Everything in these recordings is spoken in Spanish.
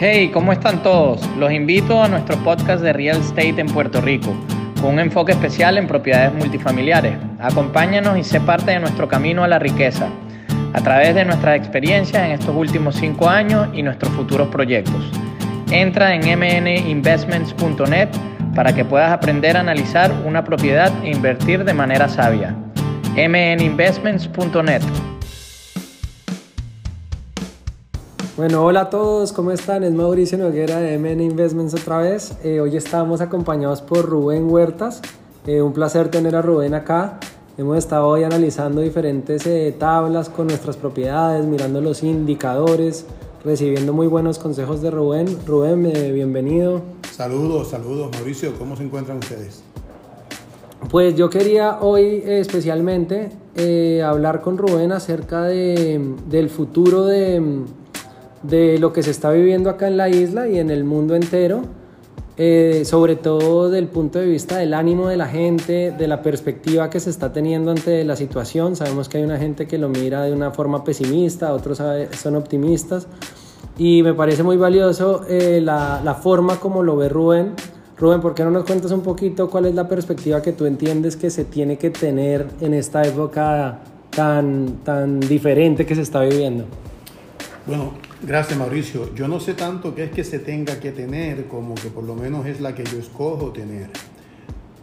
Hey, ¿cómo están todos? Los invito a nuestro podcast de Real Estate en Puerto Rico, con un enfoque especial en propiedades multifamiliares. Acompáñanos y sé parte de nuestro camino a la riqueza, a través de nuestras experiencias en estos últimos cinco años y nuestros futuros proyectos. Entra en mninvestments.net para que puedas aprender a analizar una propiedad e invertir de manera sabia. mninvestments.net Bueno, hola a todos, ¿cómo están? Es Mauricio Noguera de MN Investments otra vez. Eh, hoy estamos acompañados por Rubén Huertas. Eh, un placer tener a Rubén acá. Hemos estado hoy analizando diferentes eh, tablas con nuestras propiedades, mirando los indicadores, recibiendo muy buenos consejos de Rubén. Rubén, bienvenido. Saludos, saludos Mauricio, ¿cómo se encuentran ustedes? Pues yo quería hoy especialmente hablar con Rubén acerca de, del futuro de de lo que se está viviendo acá en la isla y en el mundo entero, eh, sobre todo del punto de vista del ánimo de la gente, de la perspectiva que se está teniendo ante la situación. Sabemos que hay una gente que lo mira de una forma pesimista, otros son optimistas y me parece muy valioso eh, la, la, forma como lo ve Rubén. Rubén, ¿por qué no nos cuentas un poquito cuál es la perspectiva que tú entiendes que se tiene que tener en esta época tan, tan diferente que se está viviendo? Bueno, Gracias Mauricio. Yo no sé tanto qué es que se tenga que tener como que por lo menos es la que yo escojo tener.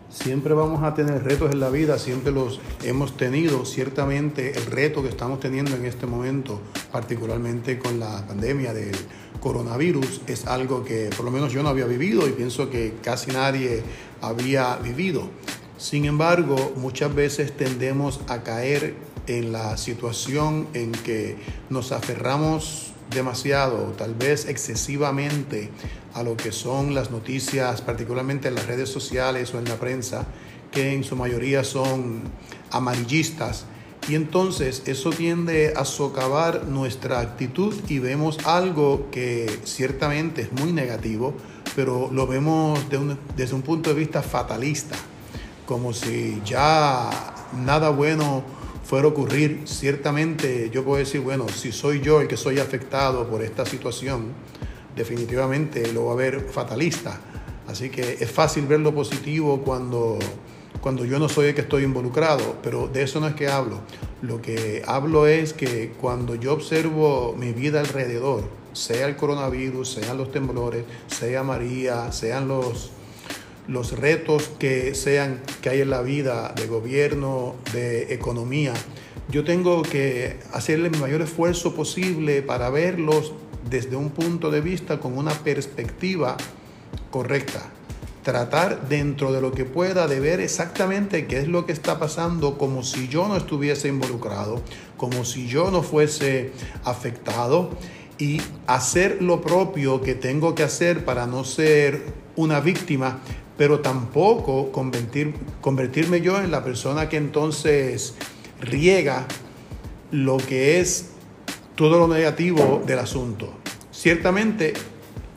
Siempre vamos a tener retos en la vida, siempre los hemos tenido. Ciertamente el reto que estamos teniendo en este momento, particularmente con la pandemia del coronavirus, es algo que por lo menos yo no había vivido y pienso que casi nadie había vivido. Sin embargo, muchas veces tendemos a caer en la situación en que nos aferramos demasiado, tal vez excesivamente, a lo que son las noticias, particularmente en las redes sociales o en la prensa, que en su mayoría son amarillistas. Y entonces eso tiende a socavar nuestra actitud y vemos algo que ciertamente es muy negativo, pero lo vemos desde un punto de vista fatalista, como si ya nada bueno fuera a ocurrir, ciertamente yo puedo decir, bueno, si soy yo el que soy afectado por esta situación, definitivamente lo va a ver fatalista. Así que es fácil ver lo positivo cuando, cuando yo no soy el que estoy involucrado, pero de eso no es que hablo. Lo que hablo es que cuando yo observo mi vida alrededor, sea el coronavirus, sean los temblores, sea María, sean los los retos que sean que hay en la vida de gobierno, de economía, yo tengo que hacerle el mayor esfuerzo posible para verlos desde un punto de vista con una perspectiva correcta. Tratar dentro de lo que pueda de ver exactamente qué es lo que está pasando como si yo no estuviese involucrado, como si yo no fuese afectado y hacer lo propio que tengo que hacer para no ser una víctima, pero tampoco convertir, convertirme yo en la persona que entonces riega lo que es todo lo negativo del asunto. Ciertamente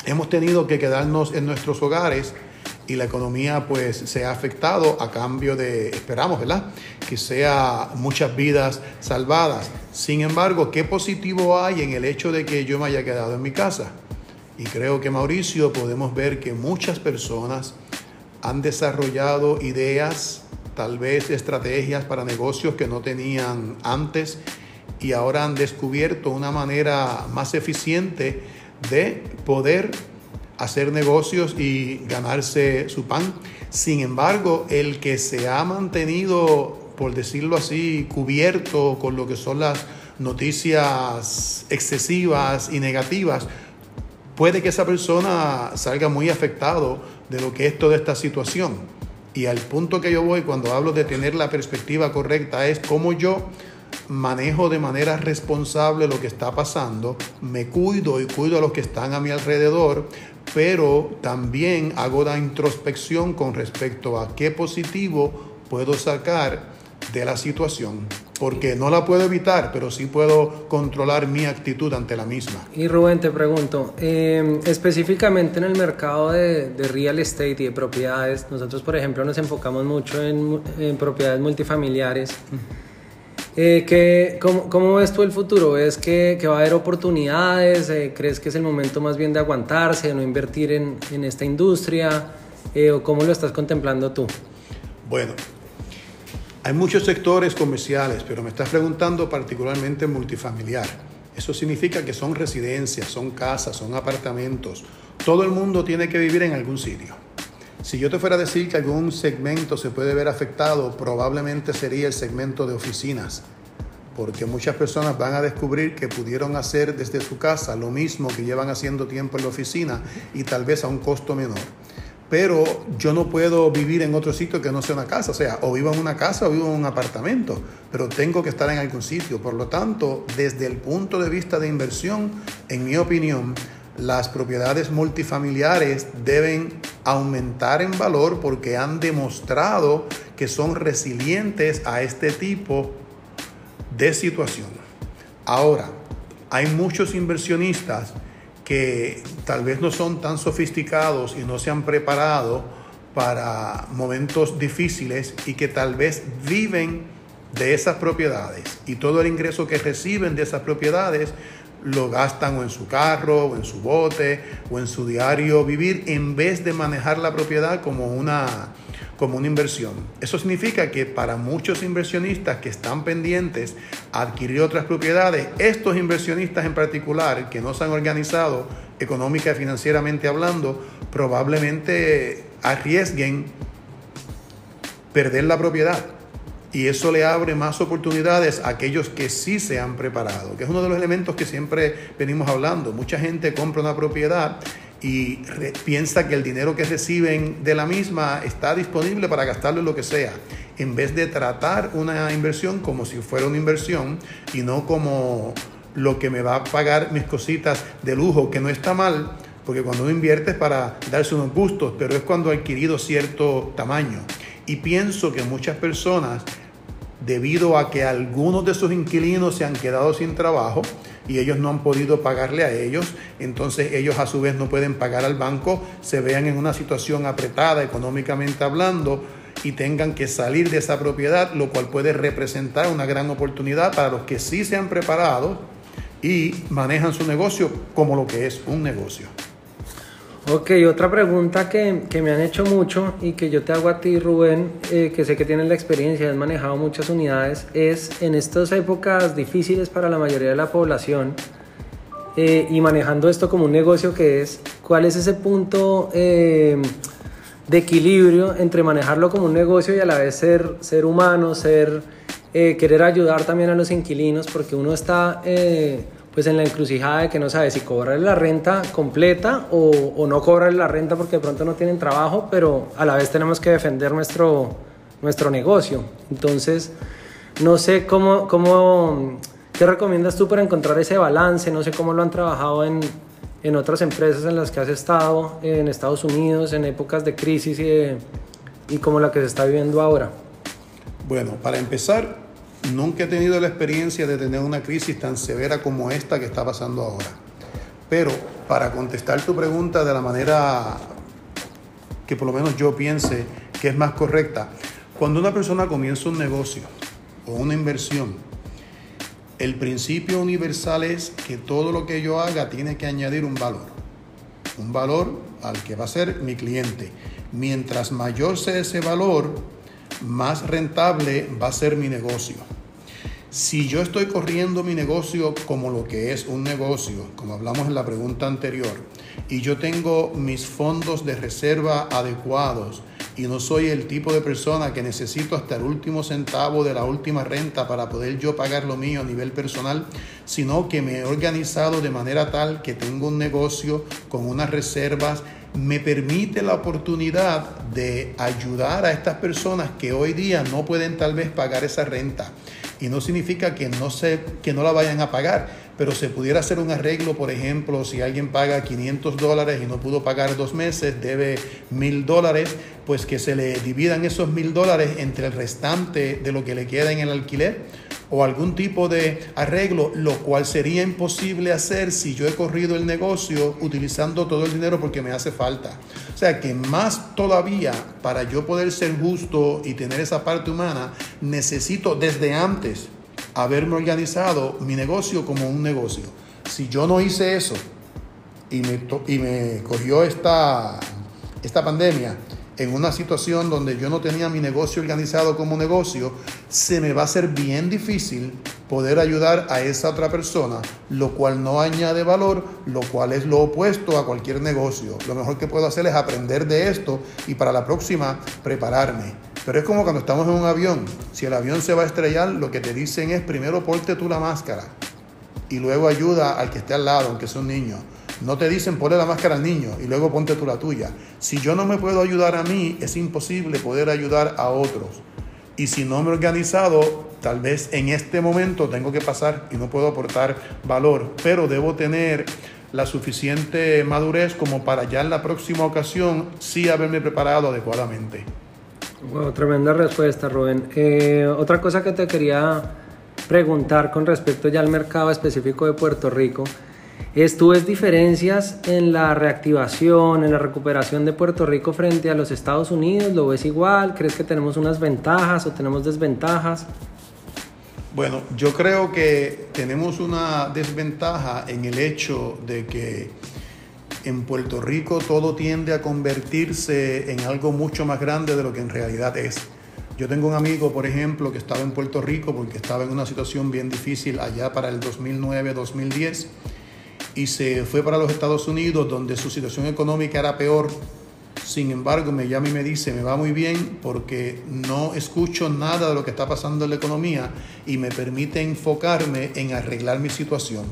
hemos tenido que quedarnos en nuestros hogares y la economía pues se ha afectado a cambio de, esperamos, ¿verdad? Que sea muchas vidas salvadas. Sin embargo, ¿qué positivo hay en el hecho de que yo me haya quedado en mi casa? Y creo que Mauricio podemos ver que muchas personas han desarrollado ideas, tal vez estrategias para negocios que no tenían antes y ahora han descubierto una manera más eficiente de poder hacer negocios y ganarse su pan. Sin embargo, el que se ha mantenido, por decirlo así, cubierto con lo que son las noticias excesivas y negativas, puede que esa persona salga muy afectado de lo que es toda esta situación. Y al punto que yo voy cuando hablo de tener la perspectiva correcta es cómo yo manejo de manera responsable lo que está pasando, me cuido y cuido a los que están a mi alrededor, pero también hago la introspección con respecto a qué positivo puedo sacar de la situación, porque no la puedo evitar, pero sí puedo controlar mi actitud ante la misma. Y Rubén, te pregunto, em, específicamente en el mercado de, real estate y de propiedades, nosotros por ejemplo nos enfocamos mucho en, propiedades multifamiliares. Eh, cómo, ves tú el futuro? ¿Ves que, va a haber oportunidades? Eh, ¿Crees que es el momento más bien de aguantarse, de no invertir en, esta industria? Eh, ¿O cómo lo estás contemplando tú? Bueno, hay muchos sectores comerciales, pero me estás preguntando particularmente multifamiliar. Eso significa que son residencias, son casas, son apartamentos. Todo el mundo tiene que vivir en algún sitio. Si yo te fuera a decir que algún segmento se puede ver afectado, probablemente sería el segmento de oficinas, porque muchas personas van a descubrir que pudieron hacer desde su casa lo mismo que llevan haciendo tiempo en la oficina y tal vez a un costo menor. Pero yo no puedo vivir en otro sitio que no sea una casa, o sea, o vivo en una casa o vivo en un apartamento, pero tengo que estar en algún sitio. Por lo tanto, desde el punto de vista de inversión, en mi opinión, las propiedades multifamiliares deben aumentar en valor porque han demostrado que son resilientes a este tipo de situación. Ahora, hay muchos inversionistas que tal vez no son tan sofisticados y no se han preparado para momentos difíciles y que tal vez viven de esas propiedades. Y todo el ingreso que reciben de esas propiedades lo gastan o en su carro, o en su bote, o en su diario vivir, en vez de manejar la propiedad como una, como una inversión. Eso significa que para muchos inversionistas que están pendientes a adquirir otras propiedades, estos inversionistas en particular, que no se han organizado económica y financieramente hablando, probablemente arriesguen perder la propiedad y eso le abre más oportunidades a aquellos que sí se han preparado, que es uno de los elementos que siempre venimos hablando. Mucha gente compra una propiedad y piensa que el dinero que reciben de la misma está disponible para gastarlo en lo que sea, en vez de tratar una inversión como si fuera una inversión y no como lo que me va a pagar mis cositas de lujo, que no está mal, porque cuando uno invierte es para darse unos gustos, pero es cuando ha adquirido cierto tamaño. Y pienso que muchas personas, debido a que algunos de sus inquilinos se han quedado sin trabajo y ellos no han podido pagarle a ellos, entonces ellos a su vez no pueden pagar al banco, se vean en una situación apretada económicamente hablando y tengan que salir de esa propiedad, lo cual puede representar una gran oportunidad para los que sí se han preparado y manejan su negocio como lo que es un negocio. Ok, otra pregunta que, que, me han hecho mucho y que yo te hago a ti, Rubén, eh, que sé que tienes la experiencia, has manejado muchas unidades, es en estas épocas difíciles para la mayoría de la población eh, y manejando esto como un negocio que es, ¿cuál es ese punto eh, de equilibrio entre manejarlo como un negocio y a la vez ser, ser humano, ser, querer ayudar también a los inquilinos? Porque uno está pues en la encrucijada de que no sabe si cobrarle la renta completa o, o no cobrarle la renta porque de pronto no tienen trabajo, pero a la vez tenemos que defender nuestro, nuestro negocio. Entonces, no sé cómo, cómo, ¿qué recomiendas tú para encontrar ese balance? No sé cómo lo han trabajado en, en otras empresas en las que has estado, en Estados Unidos, en épocas de crisis y, y como la que se está viviendo ahora. Bueno, para empezar, Nunca he tenido la experiencia de tener una crisis tan severa como esta que está pasando ahora. Pero para contestar tu pregunta de la manera que por lo menos yo piense que es más correcta, cuando una persona comienza un negocio o una inversión, el principio universal es que todo lo que yo haga tiene que añadir un valor. Un valor al que va a ser mi cliente. Mientras mayor sea ese valor, más rentable va a ser mi negocio. Si yo estoy corriendo mi negocio como lo que es un negocio, como hablamos en la pregunta anterior, y yo tengo mis fondos de reserva adecuados y no soy el tipo de persona que necesito hasta el último centavo de la última renta para poder yo pagar lo mío a nivel personal, sino que me he organizado de manera tal que tengo un negocio con unas reservas me permite la oportunidad de ayudar a estas personas que hoy día no pueden tal vez pagar esa renta. Y no significa que no, se, que no la vayan a pagar, pero se pudiera hacer un arreglo, por ejemplo, si alguien paga 500 dólares y no pudo pagar dos meses, debe mil dólares, pues que se le dividan esos mil dólares entre el restante de lo que le queda en el alquiler o algún tipo de arreglo, lo cual sería imposible hacer si yo he corrido el negocio utilizando todo el dinero porque me hace falta. O sea que más todavía para yo poder ser justo y tener esa parte humana, necesito desde antes haberme organizado mi negocio como un negocio. Si yo no hice eso y me, y me cogió esta, esta pandemia en una situación donde yo no tenía mi negocio organizado como negocio, se me va a ser bien difícil poder ayudar a esa otra persona, lo cual no añade valor, lo cual es lo opuesto a cualquier negocio. Lo mejor que puedo hacer es aprender de esto y para la próxima prepararme. Pero es como cuando estamos en un avión. Si el avión se va a estrellar, lo que te dicen es primero ponte tú la máscara y luego ayuda al que esté al lado, aunque sea un niño. No te dicen ponle la máscara al niño y luego ponte tú la tuya. Si yo no me puedo ayudar a mí, es imposible poder ayudar a otros. Y si no me he organizado, tal vez en este momento tengo que pasar y no puedo aportar valor, pero debo tener la suficiente madurez como para ya en la próxima ocasión sí haberme preparado adecuadamente. Wow, tremenda respuesta, Rubén. Eh, otra cosa que te quería preguntar con respecto ya al mercado específico de Puerto Rico ¿Tú ves diferencias en la reactivación, en la recuperación de Puerto Rico frente a los Estados Unidos? ¿Lo ves igual? ¿Crees que tenemos unas ventajas o tenemos desventajas? Bueno, yo creo que tenemos una desventaja en el hecho de que en Puerto Rico todo tiende a convertirse en algo mucho más grande de lo que en realidad es. Yo tengo un amigo, por ejemplo, que estaba en Puerto Rico porque estaba en una situación bien difícil allá para el 2009-2010 y se fue para los Estados Unidos donde su situación económica era peor. Sin embargo, me llama y me dice, me va muy bien porque no escucho nada de lo que está pasando en la economía y me permite enfocarme en arreglar mi situación.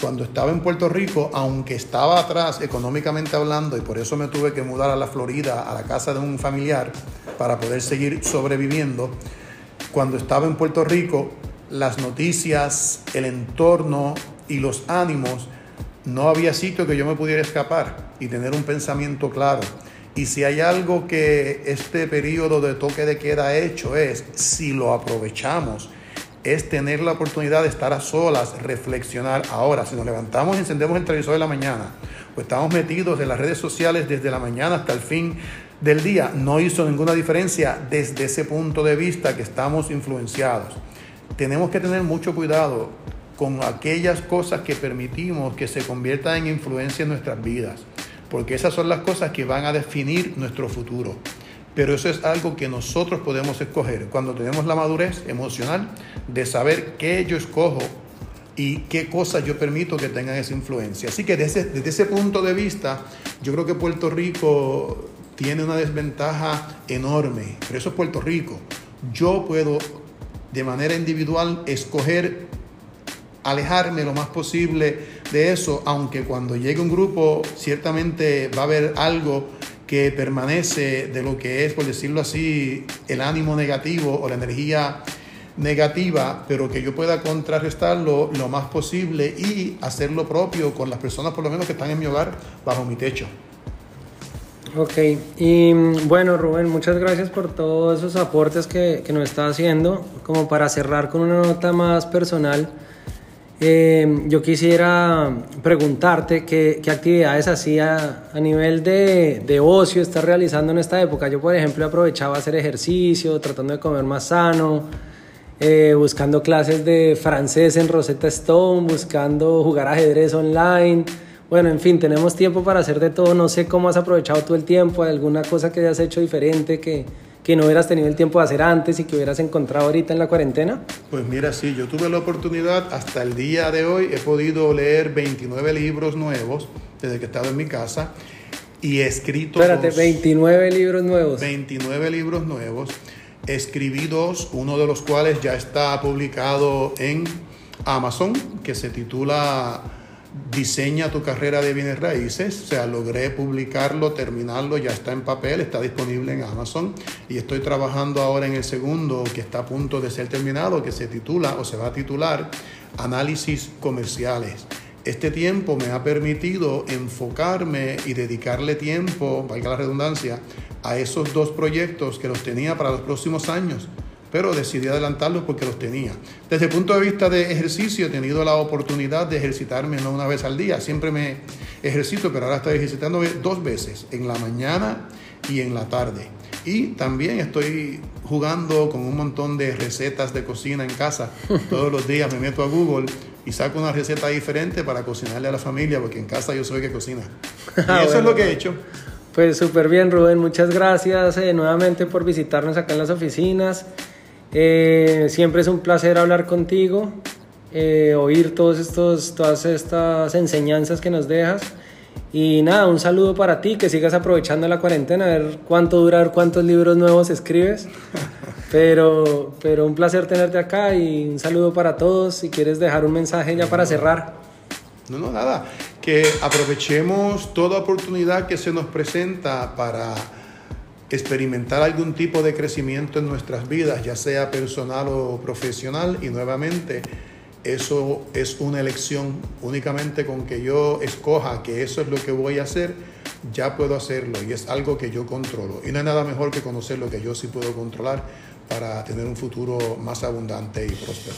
Cuando estaba en Puerto Rico, aunque estaba atrás económicamente hablando y por eso me tuve que mudar a la Florida, a la casa de un familiar, para poder seguir sobreviviendo, cuando estaba en Puerto Rico, las noticias, el entorno y los ánimos no había sitio que yo me pudiera escapar y tener un pensamiento claro. Y si hay algo que este periodo de toque de queda hecho es, si lo aprovechamos, es tener la oportunidad de estar a solas, reflexionar. Ahora, si nos levantamos y encendemos el televisor de la mañana, o estamos metidos en las redes sociales desde la mañana hasta el fin del día, no hizo ninguna diferencia desde ese punto de vista que estamos influenciados. Tenemos que tener mucho cuidado con aquellas cosas que permitimos que se conviertan en influencia en nuestras vidas, porque esas son las cosas que van a definir nuestro futuro. Pero eso es algo que nosotros podemos escoger cuando tenemos la madurez emocional de saber qué yo escojo y qué cosas yo permito que tengan esa influencia. Así que desde, desde ese punto de vista, yo creo que Puerto Rico tiene una desventaja enorme, pero eso es Puerto Rico. Yo puedo de manera individual escoger alejarme lo más posible de eso, aunque cuando llegue un grupo ciertamente va a haber algo que permanece de lo que es, por decirlo así, el ánimo negativo o la energía negativa, pero que yo pueda contrarrestarlo lo más posible y hacer lo propio con las personas por lo menos que están en mi hogar bajo mi techo. Ok, y bueno Rubén, muchas gracias por todos esos aportes que, que nos está haciendo. Como para cerrar con una nota más personal, eh, yo quisiera preguntarte qué, qué actividades hacía a nivel de, de, ocio estás realizando en esta época. Yo, por ejemplo, aprovechaba hacer ejercicio, tratando de comer más sano, eh, buscando clases de francés en Rosetta Stone, buscando jugar ajedrez online. Bueno, en fin, tenemos tiempo para hacer de todo. No sé cómo has aprovechado tú el tiempo, alguna cosa que hayas hecho diferente que, que no hubieras tenido el tiempo de hacer antes y que hubieras encontrado ahorita en la cuarentena? Pues mira, sí, yo tuve la oportunidad, hasta el día de hoy he podido leer 29 libros nuevos desde que he estado en mi casa y he escrito... Espérate, 29 libros nuevos. 29 libros nuevos. Escribí dos, uno de los cuales ya está publicado en Amazon, que se titula diseña tu carrera de bienes raíces. O sea, logré publicarlo, terminarlo, ya está en papel, está disponible en Amazon. Y estoy trabajando ahora en el segundo, que está a punto de ser terminado, que se titula o se va a titular Análisis Comerciales. Este tiempo me ha permitido enfocarme y dedicarle tiempo, valga la redundancia, a esos dos proyectos que los tenía para los próximos años pero decidí adelantarlos porque los tenía. Desde el punto de vista de ejercicio, he tenido la oportunidad de ejercitarme no una vez al día, siempre me ejercito, pero ahora estoy ejercitando dos veces, en la mañana y en la tarde. Y también estoy jugando con un montón de recetas de cocina en casa. Todos los días me meto a Google y saco una receta diferente para cocinarle a la familia, porque en casa yo soy el que cocina. Y eso es bueno, lo que he hecho. Pues súper bien, Rubén. Muchas gracias eh, nuevamente por visitarnos acá en las oficinas. Eh, siempre es un placer hablar contigo, eh, oír todos estos, todas estas enseñanzas que nos dejas. Y nada, un saludo para ti, que sigas aprovechando la cuarentena, a ver cuánto dura, a ver cuántos libros nuevos escribes. Pero, pero un placer tenerte acá y un saludo para todos. Si quieres dejar un mensaje ya para cerrar. No, no, nada. Que aprovechemos toda oportunidad que se nos presenta para experimentar algún tipo de crecimiento en nuestras vidas, ya sea personal o profesional. Y nuevamente, eso es una elección. Únicamente con que yo escoja que eso es lo que voy a hacer, ya puedo hacerlo. Y es algo que yo controlo. Y no hay nada mejor que conocer lo que yo sí puedo controlar para tener un futuro más abundante y próspero.